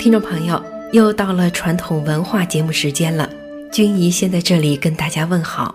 听众朋友，又到了传统文化节目时间了。君怡先在这里跟大家问好。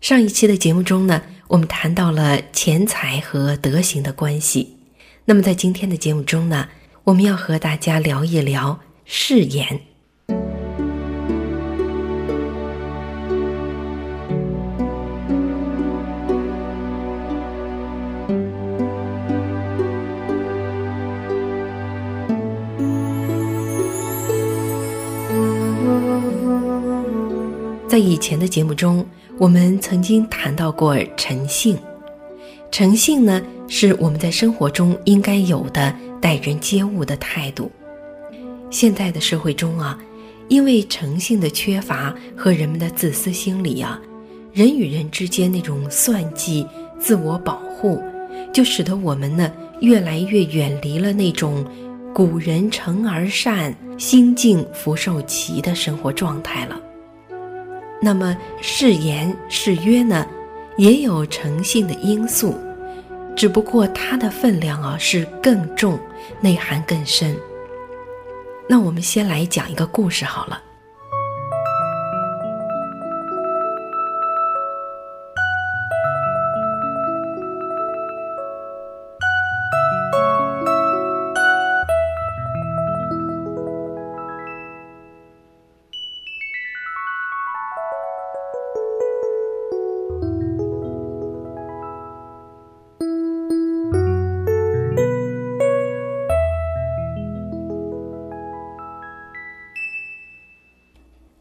上一期的节目中呢，我们谈到了钱财和德行的关系。那么在今天的节目中呢，我们要和大家聊一聊誓言。在以前的节目中，我们曾经谈到过诚信。诚信呢，是我们在生活中应该有的待人接物的态度。现在的社会中啊，因为诚信的缺乏和人们的自私心理啊，人与人之间那种算计、自我保护，就使得我们呢越来越远离了那种古人诚而善、心静福寿齐的生活状态了。那么誓言誓约呢，也有诚信的因素，只不过它的分量啊是更重，内涵更深。那我们先来讲一个故事好了。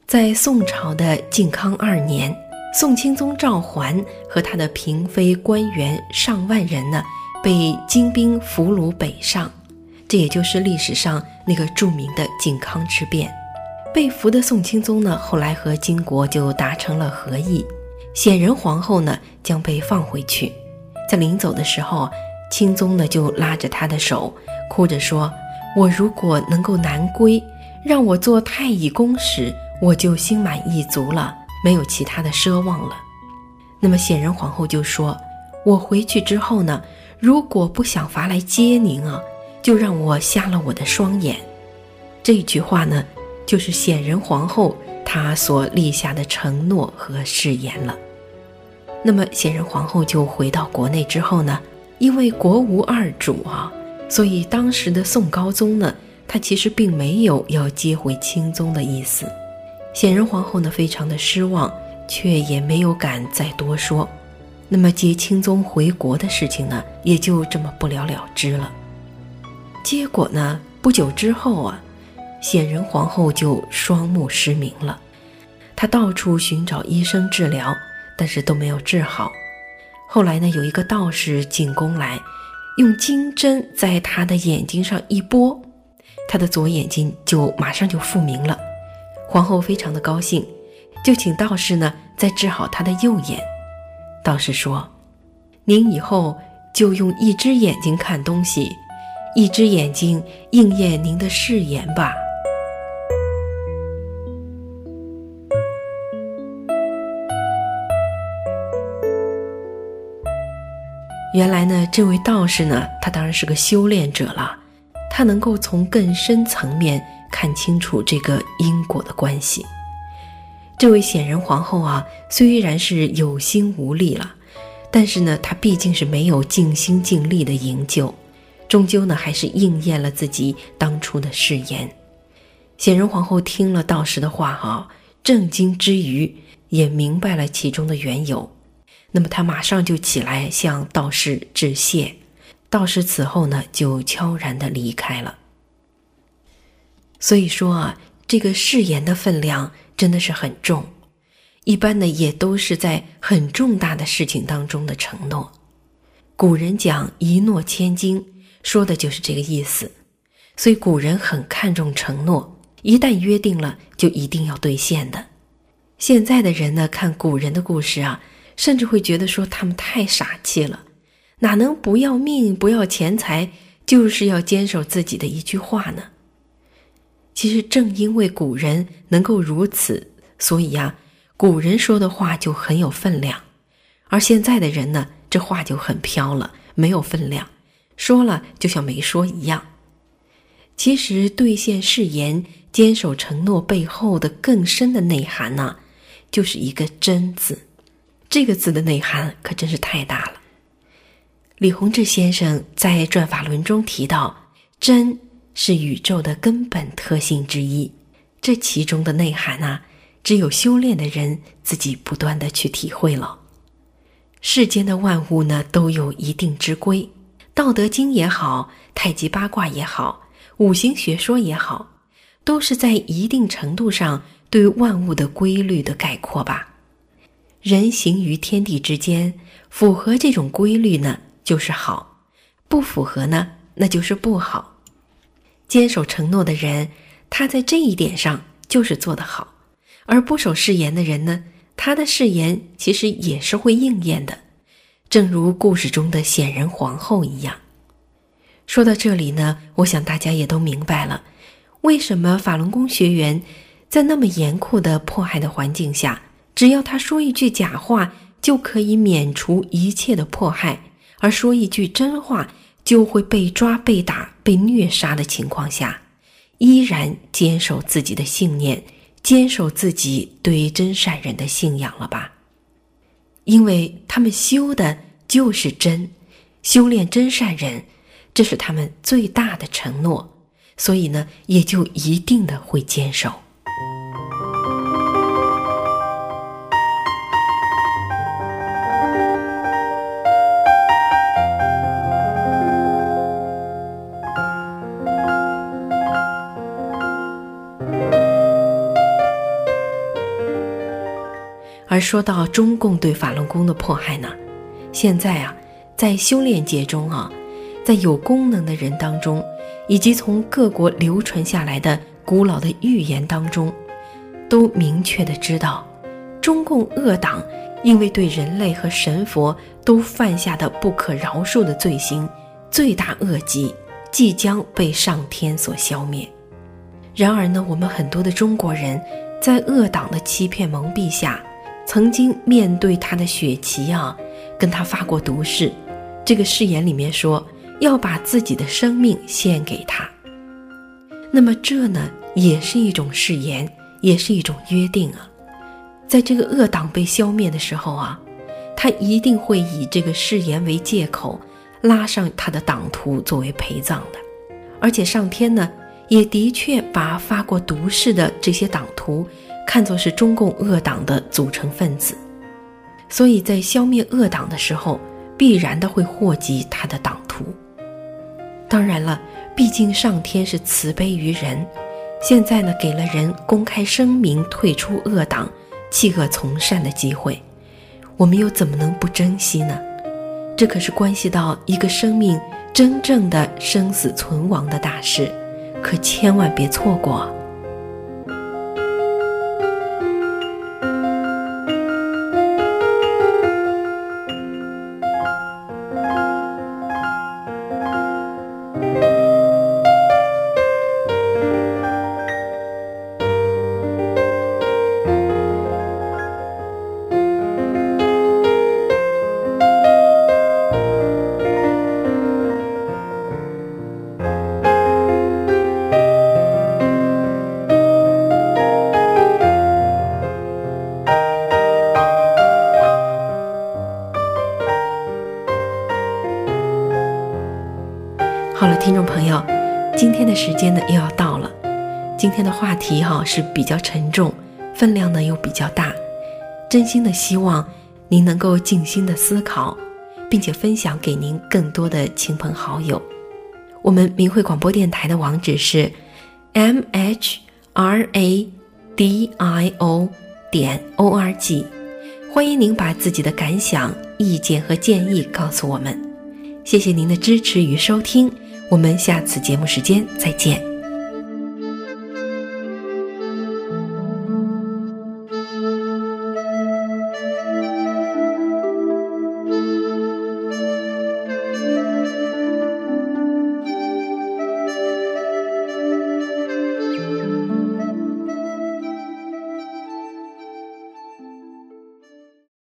在宋朝的靖康二年，宋钦宗赵桓和他的嫔妃官员上万人呢，被金兵俘虏北上，这也就是历史上那个著名的靖康之变。被俘的宋钦宗呢，后来和金国就达成了和议，显仁皇后呢将被放回去。在临走的时候，钦宗呢就拉着他的手，哭着说：“我如果能够南归，让我做太乙宫使。”我就心满意足了，没有其他的奢望了。那么显仁皇后就说：“我回去之后呢，如果不想罚来接您啊，就让我瞎了我的双眼。”这句话呢，就是显仁皇后她所立下的承诺和誓言了。那么显仁皇后就回到国内之后呢，因为国无二主啊，所以当时的宋高宗呢，他其实并没有要接回钦宗的意思。显仁皇后呢，非常的失望，却也没有敢再多说。那么接钦宗回国的事情呢，也就这么不了了之了。结果呢，不久之后啊，显仁皇后就双目失明了。她到处寻找医生治疗，但是都没有治好。后来呢，有一个道士进宫来，用金针在她的眼睛上一拨，她的左眼睛就马上就复明了。皇后非常的高兴，就请道士呢再治好她的右眼。道士说：“您以后就用一只眼睛看东西，一只眼睛应验您的誓言吧。”原来呢，这位道士呢，他当然是个修炼者了，他能够从更深层面。看清楚这个因果的关系。这位显仁皇后啊，虽然是有心无力了，但是呢，她毕竟是没有尽心尽力的营救，终究呢，还是应验了自己当初的誓言。显仁皇后听了道士的话，哈，震惊之余，也明白了其中的缘由。那么，她马上就起来向道士致谢。道士此后呢，就悄然的离开了。所以说啊，这个誓言的分量真的是很重，一般呢也都是在很重大的事情当中的承诺。古人讲一诺千金，说的就是这个意思。所以古人很看重承诺，一旦约定了，就一定要兑现的。现在的人呢，看古人的故事啊，甚至会觉得说他们太傻气了，哪能不要命不要钱财，就是要坚守自己的一句话呢？其实正因为古人能够如此，所以呀，古人说的话就很有分量，而现在的人呢，这话就很飘了，没有分量，说了就像没说一样。其实兑现誓言、坚守承诺背后的更深的内涵呢，就是一个“真”字。这个字的内涵可真是太大了。李洪志先生在《转法轮》中提到，“真”是宇宙的根本特性之一。这其中的内涵呢，只有修炼的人自己不断的去体会了。世间的万物呢，都有一定之规，《道德经》也好，太极八卦也好，五行学说也好，都是在一定程度上对万物的规律的概括吧。人行于天地之间，符合这种规律呢，就是好；不符合呢，那就是不好。坚守承诺的人，他在这一点上就是做得好；而不守誓言的人呢？他的誓言其实也是会应验的，正如故事中的显仁皇后一样。说到这里呢，我想大家也都明白了，为什么法轮功学员在那么严酷的迫害的环境下，只要他说一句假话就可以免除一切的迫害，而说一句真话就会被抓、被打、被虐杀的情况下，依然坚守自己的信念。坚守自己对真善人的信仰了吧，因为他们修的就是真，修炼真善人，这是他们最大的承诺，所以呢，也就一定的会坚守。而说到中共对法轮功的迫害呢，现在啊，在修炼界中啊，在有功能的人当中，以及从各国流传下来的古老的预言当中，都明确的知道，中共恶党因为对人类和神佛都犯下的不可饶恕的罪行，罪大恶极，即将被上天所消灭。然而呢，我们很多的中国人在恶党的欺骗蒙蔽下。曾经面对他的血旗啊，跟他发过毒誓，这个誓言里面说要把自己的生命献给他。那么这呢，也是一种誓言，也是一种约定啊。在这个恶党被消灭的时候啊，他一定会以这个誓言为借口，拉上他的党徒作为陪葬的。而且上天呢，也的确把发过毒誓的这些党徒。看作是中共恶党的组成分子，所以在消灭恶党的时候，必然的会祸及他的党徒。当然了，毕竟上天是慈悲于人，现在呢给了人公开声明退出恶党、弃恶从善的机会，我们又怎么能不珍惜呢？这可是关系到一个生命真正的生死存亡的大事，可千万别错过。好了，听众朋友，今天的时间呢又要到了。今天的话题哈是比较沉重，分量呢又比较大。真心的希望您能够静心的思考，并且分享给您更多的亲朋好友。我们明慧广播电台的网址是 m h r a d i o 点 o r g，欢迎您把自己的感想、意见和建议告诉我们。谢谢您的支持与收听。我们下次节目时间再见。